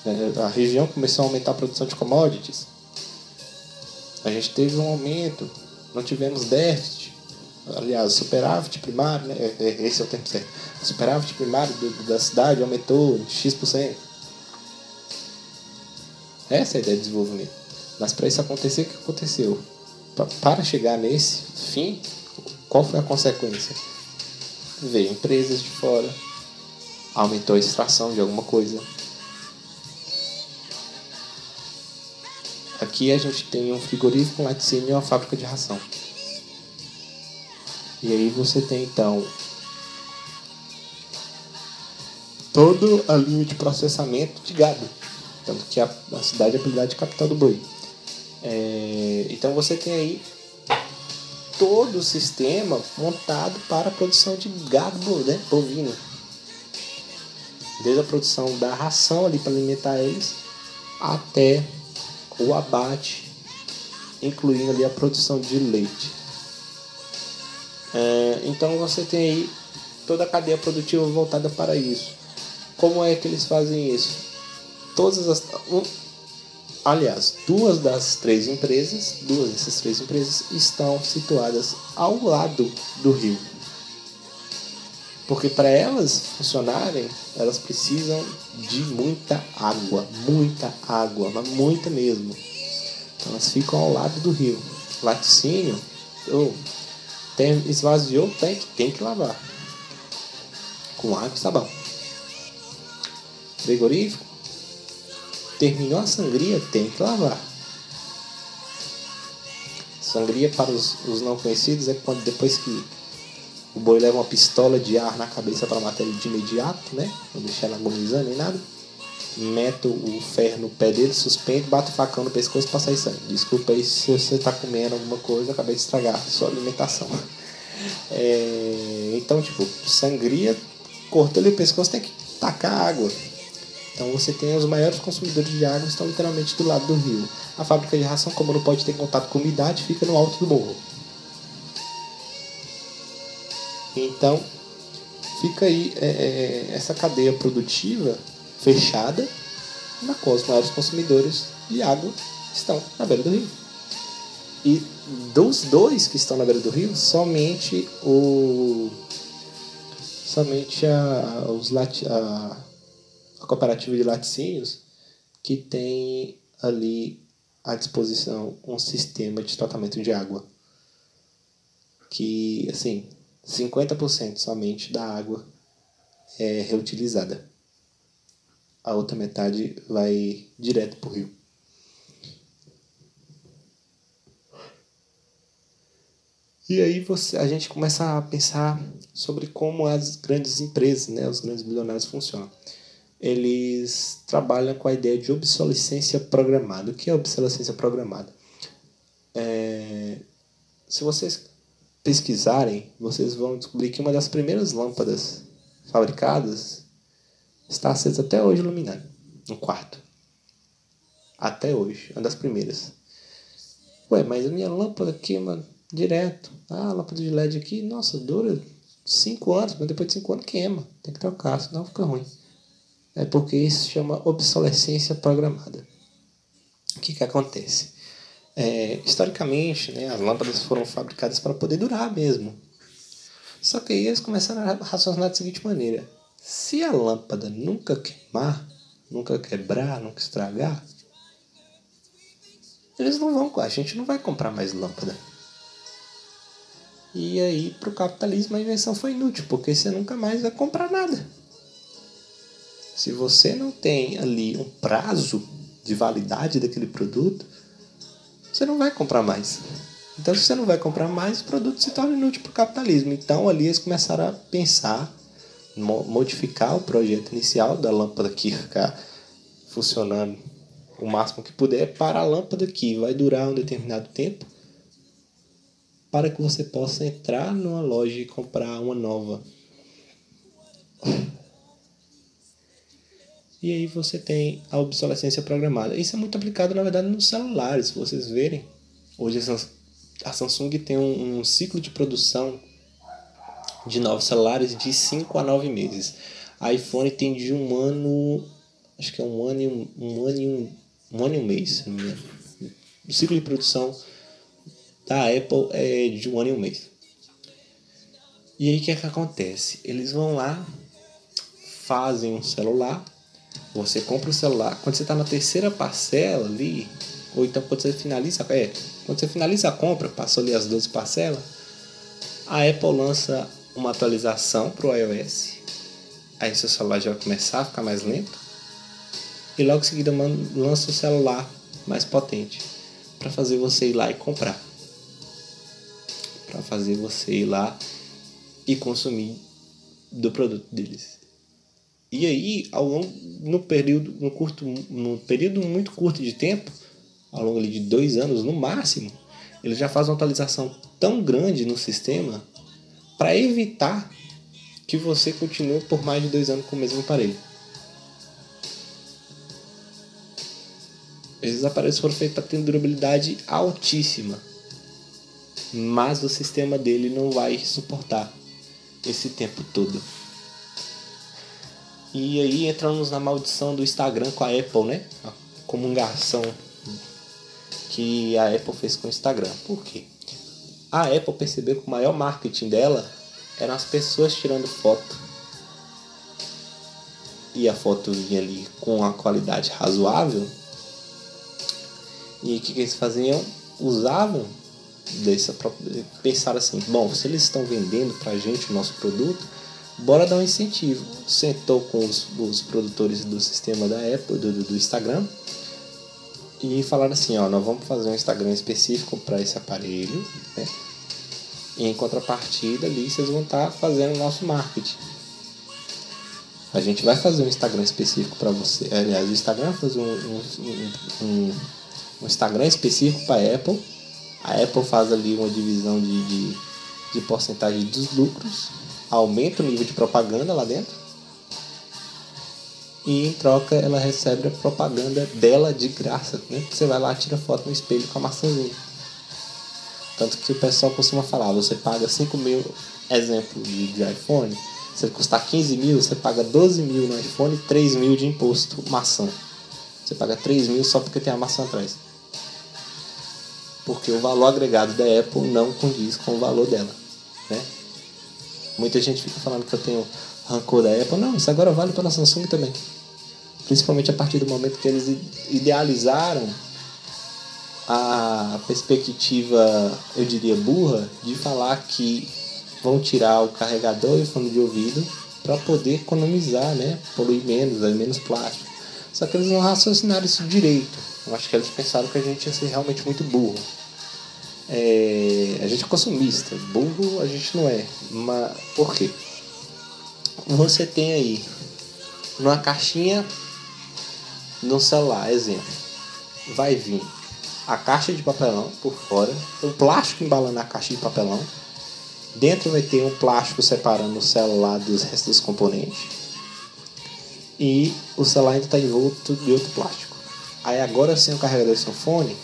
né, a região começou a aumentar a produção de commodities. A gente teve um aumento, não tivemos déficit. Aliás, superávit primário, né? É, é, esse é o termo certo. Superávit primário do, da cidade aumentou X%. Essa é a ideia de desenvolvimento. Mas para isso acontecer, o que aconteceu? Para chegar nesse fim, qual foi a consequência? Veio empresas de fora, aumentou a extração de alguma coisa. Aqui a gente tem um frigorífico, um laticínio e uma fábrica de ração. E aí você tem então todo a linha de processamento de gado. Tanto que a, a cidade é apelidada de capital do boi. É, então você tem aí todo o sistema montado para a produção de gado né, bovino. Desde a produção da ração ali para alimentar eles até o abate, incluindo ali a produção de leite. É, então você tem aí toda a cadeia produtiva voltada para isso. Como é que eles fazem isso? Todas as Aliás, duas das três empresas, duas dessas três empresas estão situadas ao lado do rio. Porque para elas funcionarem, elas precisam de muita água, muita água, mas muita mesmo. Então elas ficam ao lado do rio. Laticínio, oh, tem, esvaziou, tem que, tem que lavar. Com água e sabão. Frigorífico, Terminou a sangria, tem que lavar. Sangria para os, os não conhecidos é quando depois que o boi leva uma pistola de ar na cabeça para matar ele de imediato, né? Não deixar ele agonizando nem nada. Meto o ferro no pé dele, suspende, bato o facão no pescoço para sair sangue. Desculpa aí se você está comendo alguma coisa, acabei de estragar sua alimentação. É, então, tipo, sangria, cortou ali o pescoço, tem que tacar água. Então você tem os maiores consumidores de água estão literalmente do lado do rio. A fábrica de ração, como não pode ter contato com umidade, fica no alto do morro. Então fica aí é, é, essa cadeia produtiva fechada, na qual os maiores consumidores de água estão na beira do rio. E dos dois que estão na beira do rio, somente o somente a, os lati, a, a cooperativa de laticínios que tem ali à disposição um sistema de tratamento de água que assim 50% somente da água é reutilizada a outra metade vai direto para o rio e aí você, a gente começa a pensar sobre como as grandes empresas, né, os grandes bilionários funcionam eles trabalham com a ideia de obsolescência programada. O que é obsolescência programada? É, se vocês pesquisarem, vocês vão descobrir que uma das primeiras lâmpadas fabricadas está acesa até hoje iluminando no quarto. Até hoje, uma das primeiras. Ué, mas a minha lâmpada queima direto. Ah, a lâmpada de LED aqui, nossa, dura 5 anos, mas depois de 5 anos queima. Tem que trocar, senão fica ruim. É porque isso chama obsolescência programada. O que, que acontece? É, historicamente, né, as lâmpadas foram fabricadas para poder durar mesmo. Só que aí eles começaram a raciocinar da seguinte maneira: se a lâmpada nunca queimar, nunca quebrar, nunca estragar, eles não vão, a gente não vai comprar mais lâmpada. E aí, para o capitalismo, a invenção foi inútil, porque você nunca mais vai comprar nada. Se você não tem ali um prazo de validade daquele produto, você não vai comprar mais. Então, se você não vai comprar mais, o produto se torna inútil para o capitalismo. Então, ali eles começaram a pensar, modificar o projeto inicial da lâmpada que ficar funcionando o máximo que puder para a lâmpada que vai durar um determinado tempo para que você possa entrar numa loja e comprar uma nova. E aí você tem a obsolescência programada. Isso é muito aplicado, na verdade, nos celulares, se vocês verem. Hoje a Samsung tem um, um ciclo de produção de novos celulares de 5 a 9 meses. A iPhone tem de um ano, acho que é um ano e um, um ano e um, um ano e um mês. O ciclo de produção da Apple é de um ano e um mês. E aí o que é que acontece? Eles vão lá, fazem um celular, você compra o celular, quando você está na terceira parcela ali, ou então quando você finaliza, é, quando você finaliza a compra, passou ali as 12 parcelas, a Apple lança uma atualização para o iOS, aí seu celular já vai começar a ficar mais lento, e logo em seguida lança o celular mais potente para fazer você ir lá e comprar para fazer você ir lá e consumir do produto deles. E aí, ao longo, no período, no curto, no período muito curto de tempo, ao longo de dois anos no máximo, ele já faz uma atualização tão grande no sistema para evitar que você continue por mais de dois anos com o mesmo aparelho. Esses aparelhos foram feitos para ter durabilidade altíssima mas o sistema dele não vai suportar esse tempo todo. E aí entramos na maldição do Instagram com a Apple, né? A comungação que a Apple fez com o Instagram. Por quê? A Apple percebeu que o maior marketing dela eram as pessoas tirando foto. E a foto vinha ali com uma qualidade razoável. E o que, que eles faziam? Usavam dessa pensar assim, bom, se eles estão vendendo para a gente o nosso produto, bora dar um incentivo. Sentou com os, os produtores do sistema da Apple, do, do Instagram, e falaram assim, ó, nós vamos fazer um Instagram específico para esse aparelho, né? E em contrapartida ali vocês vão estar tá fazendo o nosso marketing. A gente vai fazer um Instagram específico para você. Aliás, o Instagram fazer um, um, um, um Instagram específico para Apple a Apple faz ali uma divisão de, de, de porcentagem dos lucros, aumenta o nível de propaganda lá dentro e em troca ela recebe a propaganda dela de graça, né? Você vai lá tira foto no espelho com a maçãzinha. Tanto que o pessoal costuma falar, você paga 5 mil, exemplo de, de iPhone, se ele custar 15 mil, você paga 12 mil no iPhone e 3 mil de imposto maçã. Você paga 3 mil só porque tem a maçã atrás porque o valor agregado da Apple não condiz com o valor dela, né? Muita gente fica falando que eu tenho rancor da Apple, não, isso agora vale para a Samsung também. Principalmente a partir do momento que eles idealizaram a perspectiva, eu diria burra, de falar que vão tirar o carregador e o fone de ouvido para poder economizar, né? Poluir menos, menos plástico. Só que eles não raciocinaram isso direito. Eu acho que eles pensaram que a gente ia ser realmente muito burro. É, a gente é consumista, burro a gente não é. Mas por quê? Você tem aí numa caixinha no celular, exemplo, vai vir a caixa de papelão por fora, um plástico embalando a caixa de papelão Dentro vai ter um plástico separando o celular dos restos dos componentes. E o celular ainda está envolto de outro plástico. Aí agora sem o carregador de seu fone,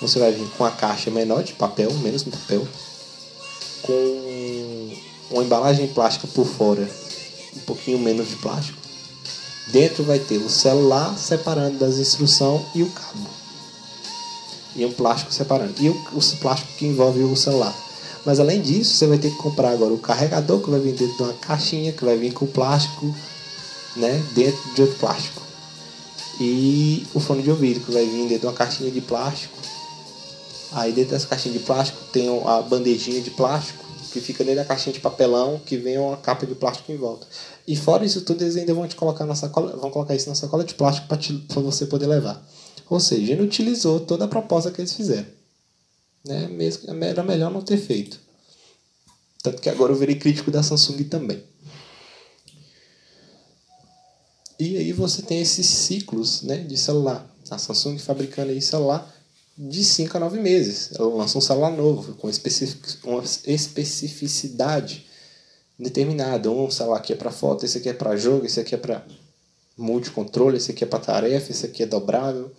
você vai vir com a caixa menor de papel, menos de papel, com uma embalagem plástica por fora, um pouquinho menos de plástico. Dentro vai ter o celular separando das instruções e o cabo. E um plástico separando. E o, o plástico que envolve o celular. Mas além disso, você vai ter que comprar agora o carregador que vai vir dentro de uma caixinha, que vai vir com plástico, né, dentro de outro plástico. E o fone de ouvido que vai vir dentro de uma caixinha de plástico. Aí dentro dessa caixinha de plástico tem a bandejinha de plástico que fica dentro da caixinha de papelão que vem uma capa de plástico em volta. E fora isso tudo, eles ainda vão te colocar na sacola, vão colocar isso na sacola de plástico para você poder levar. Ou seja, ele utilizou toda a proposta que eles fizeram. Né? Mesmo, era melhor não ter feito. Tanto que agora eu virei crítico da Samsung também. E aí você tem esses ciclos né, de celular. A Samsung fabricando aí celular de 5 a 9 meses. Ela lança um celular novo, com uma especificidade determinada. Um celular aqui é para foto, esse aqui é para jogo, esse aqui é para multicontrole, esse aqui é para tarefa, esse aqui é dobrável.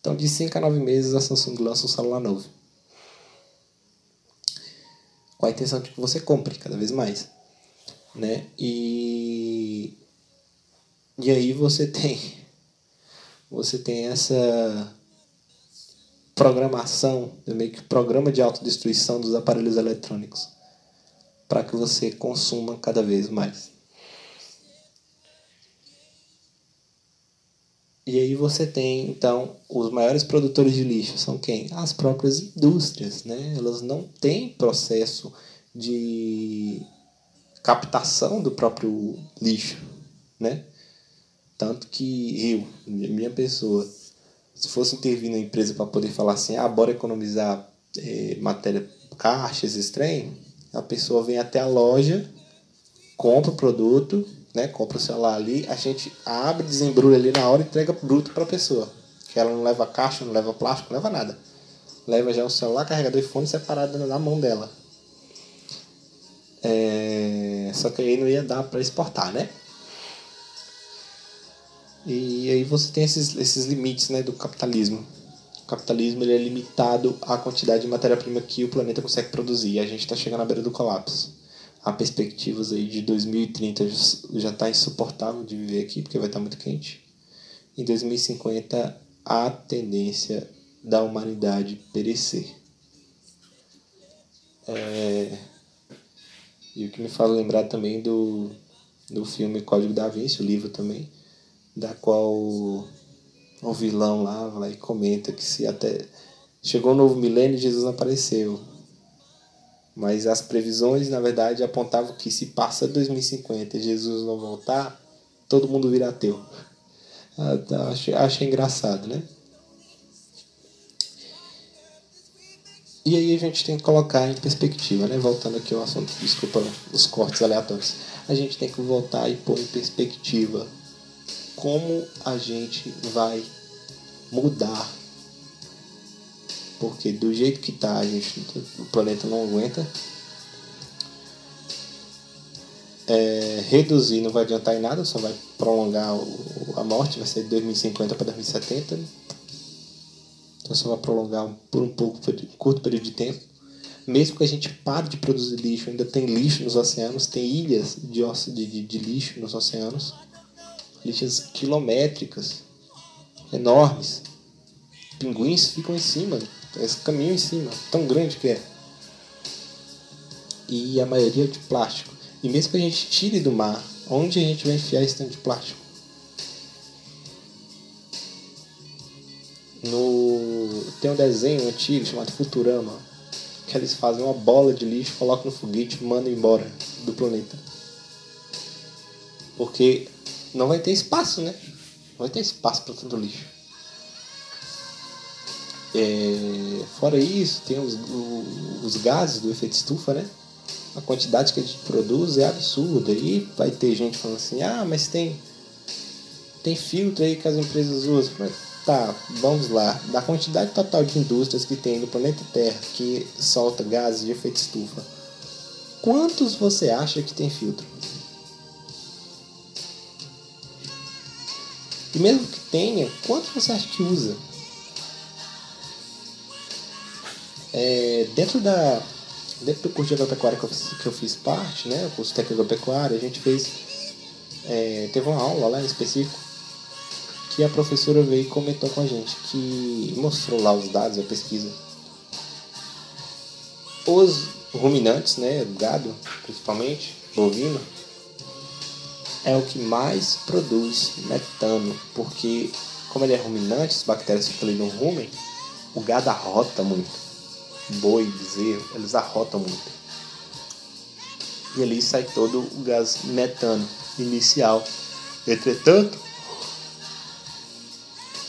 Então, de 5 a 9 meses, a Samsung lança um celular novo. Com a intenção de que você compre cada vez mais. Né? E, e aí você tem você tem essa programação, meio que programa de autodestruição dos aparelhos eletrônicos para que você consuma cada vez mais. E aí você tem, então, os maiores produtores de lixo são quem? As próprias indústrias, né? Elas não têm processo de captação do próprio lixo, né? Tanto que eu, minha pessoa, se fosse intervir na empresa para poder falar assim, ah, bora economizar é, matéria, caixas, estranho, a pessoa vem até a loja, compra o produto, né? Compra o celular ali, a gente abre, desembrulha ali na hora e entrega bruto para a pessoa. Que ela não leva caixa, não leva plástico, não leva nada. Leva já o celular, carregador e fone separado na mão dela. É... Só que aí não ia dar para exportar, né? E aí você tem esses, esses limites né, do capitalismo. O capitalismo ele é limitado à quantidade de matéria-prima que o planeta consegue produzir. E a gente está chegando à beira do colapso. Há perspectivas aí de 2030 já está insuportável de viver aqui, porque vai estar tá muito quente. Em 2050, há tendência da humanidade perecer. É... E o que me faz lembrar também do, do filme Código da Vinci, o livro também, da qual o vilão lá, lá e comenta que se até chegou o novo milênio Jesus apareceu. Mas as previsões, na verdade, apontavam que se passa 2050 e Jesus não voltar, todo mundo vira ateu. Ah, tá, achei engraçado, né? E aí a gente tem que colocar em perspectiva, né? Voltando aqui ao assunto, desculpa os cortes aleatórios. A gente tem que voltar e pôr em perspectiva como a gente vai mudar. Porque do jeito que tá, a gente, o planeta não aguenta. É, reduzir não vai adiantar em nada, só vai prolongar o, a morte, vai ser de 2050 para 2070. Então só vai prolongar por um pouco, por um curto período de tempo. Mesmo que a gente pare de produzir lixo, ainda tem lixo nos oceanos, tem ilhas de, de, de, de lixo nos oceanos lixas quilométricas, enormes. Pinguins ficam em cima, eles caminham em cima, tão grande que é. E a maioria de plástico. E mesmo que a gente tire do mar, onde a gente vai enfiar esse tanto de plástico? No... Tem um desenho antigo chamado Futurama, que eles fazem uma bola de lixo, colocam no foguete e mandam embora do planeta. Porque não vai ter espaço, né? Não vai ter espaço para tanto lixo. É, fora isso, tem os, os gases do efeito estufa, né? A quantidade que a gente produz é absurda. E vai ter gente falando assim, ah, mas tem, tem filtro aí que as empresas usam. Mas, tá, vamos lá. Da quantidade total de indústrias que tem no planeta Terra que solta gases de efeito estufa, quantos você acha que tem filtro? E mesmo que tenha, quantos você acha que usa? É, dentro da dentro do curso de agropecuária que eu, fiz, que eu fiz parte, né, o curso técnico agropecuária, a gente fez é, teve uma aula lá em específico que a professora veio e comentou com a gente que mostrou lá os dados, a pesquisa. Os ruminantes, né, gado, principalmente, bovino, é o que mais produz metano, porque como ele é ruminante, as bactérias ficam ali no rumen, o gado arrota muito. Boi, bezerro, eles arrotam muito. E ali sai todo o gás metano inicial. Entretanto,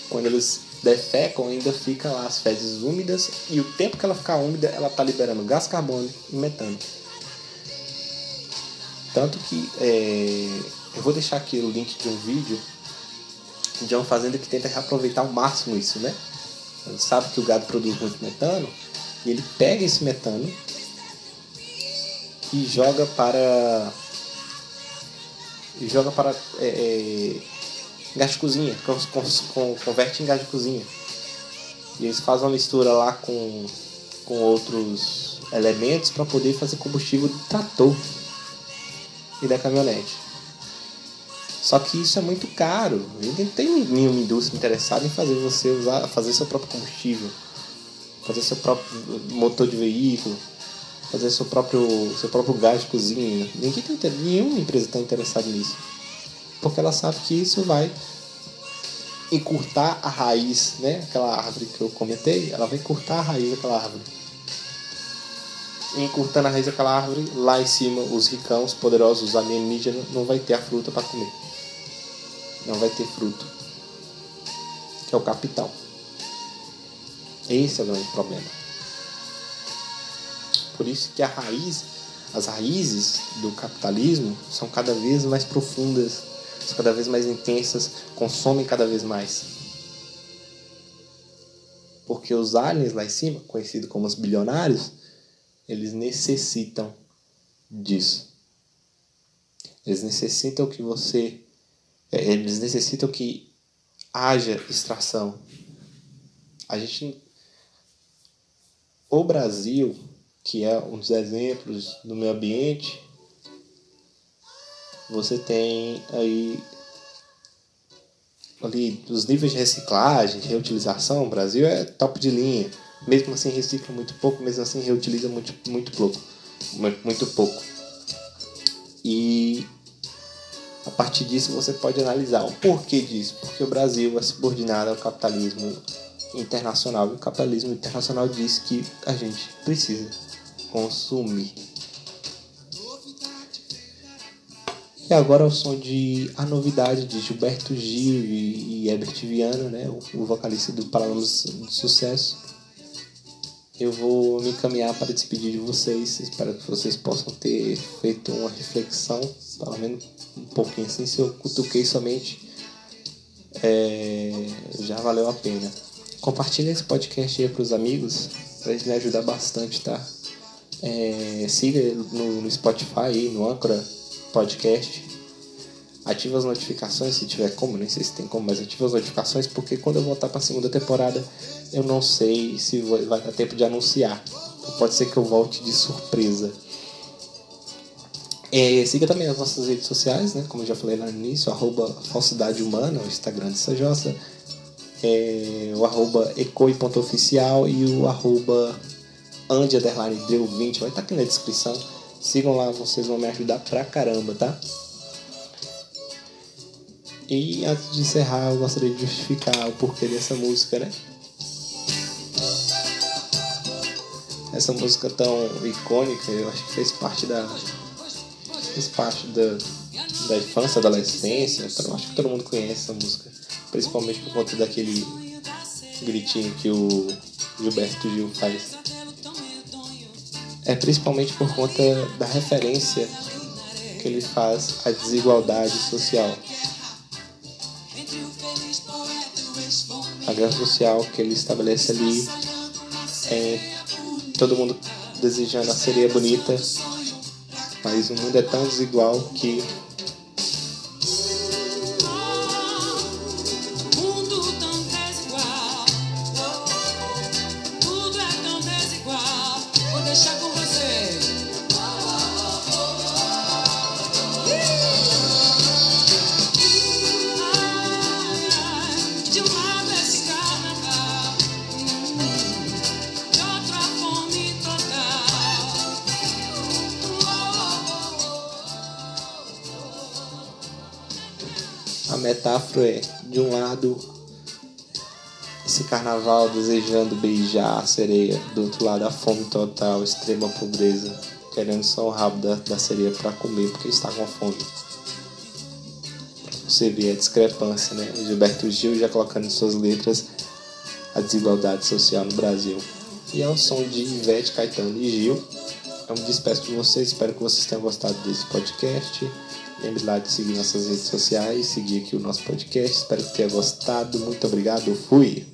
quando eles defecam, ainda fica lá as fezes úmidas e o tempo que ela ficar úmida, ela está liberando gás carbônico e metano. Tanto que é, eu vou deixar aqui o link de um vídeo de uma fazenda que tenta reaproveitar ao máximo isso, né? Ele sabe que o gado produz muito metano e ele pega esse metano e joga para e joga para é, é, gás de cozinha, converte em gás de cozinha. E eles fazem uma mistura lá com, com outros elementos para poder fazer combustível do trator e da caminhonete. Só que isso é muito caro. Não tem nenhuma indústria interessada em fazer você usar, fazer seu próprio combustível, fazer seu próprio motor de veículo, fazer seu próprio, seu próprio gás de cozinha. Ninguém tá, nenhuma empresa está interessada nisso. Porque ela sabe que isso vai encurtar a raiz, né? Aquela árvore que eu comentei, ela vai encurtar a raiz daquela árvore. Encurtando a raiz daquela árvore, lá em cima, os ricãos, poderosos, os alienígenas, não vai ter a fruta para comer. Não vai ter fruto. Que é o capital. Esse é o grande problema. Por isso que a raiz, as raízes do capitalismo são cada vez mais profundas, são cada vez mais intensas, consomem cada vez mais. Porque os aliens lá em cima, conhecidos como os bilionários, eles necessitam disso. Eles necessitam que você. É, eles necessitam que haja extração. A gente. O Brasil que é um dos exemplos do meio ambiente, você tem aí ali os níveis de reciclagem, de reutilização, o Brasil é top de linha. Mesmo assim recicla muito pouco, mesmo assim reutiliza muito, muito pouco. Muito pouco. E a partir disso você pode analisar o porquê disso. Porque o Brasil é subordinado ao capitalismo internacional e o capitalismo internacional diz que a gente precisa consumir. E agora o som de A Novidade de Gilberto Gil e Herbert Viana, né, o vocalista do Paralamas de Sucesso. Eu vou me encaminhar para despedir de vocês. Espero que vocês possam ter feito uma reflexão, pelo menos um pouquinho assim. Se eu cutuquei somente, é, já valeu a pena. Compartilhe esse podcast aí para os amigos, para eles me ajudar bastante, tá? É, siga no, no Spotify, no Anchor Podcast. Ative as notificações se tiver como, nem sei se tem como, mas ative as notificações porque quando eu voltar para a segunda temporada eu não sei se vai dar tempo de anunciar. Pode ser que eu volte de surpresa. É, siga também as nossas redes sociais, né? Como eu já falei lá no início, arroba falsidade humana, o Instagram de Sajosa, é, o arroba ecoi.oficial e o arroba deu 20, vai estar tá aqui na descrição. Sigam lá, vocês vão me ajudar pra caramba, tá? E antes de encerrar, eu gostaria de justificar o porquê dessa música, né? Essa música tão icônica, eu acho que fez parte da. fez parte da, da infância, da adolescência. Então, acho que todo mundo conhece essa música. Principalmente por conta daquele gritinho que o Gilberto Gil faz é principalmente por conta da referência que ele faz à desigualdade social. A guerra social que ele estabelece ali é todo mundo desejando a sereia bonita Mas o mundo é tão desigual que a metáfora é, de um lado, esse carnaval desejando beijar a sereia, do outro lado, a fome total, extrema pobreza, querendo só o rabo da, da sereia para comer porque está com fome. Você vê a discrepância, né? O Gilberto Gil já colocando em suas letras a desigualdade social no Brasil. E é o som de Ivete, Caetano e Gil. Eu me despeço de vocês, espero que vocês tenham gostado desse podcast. Lembre lá de seguir nossas redes sociais, seguir aqui o nosso podcast. Espero que tenha gostado. Muito obrigado. Fui!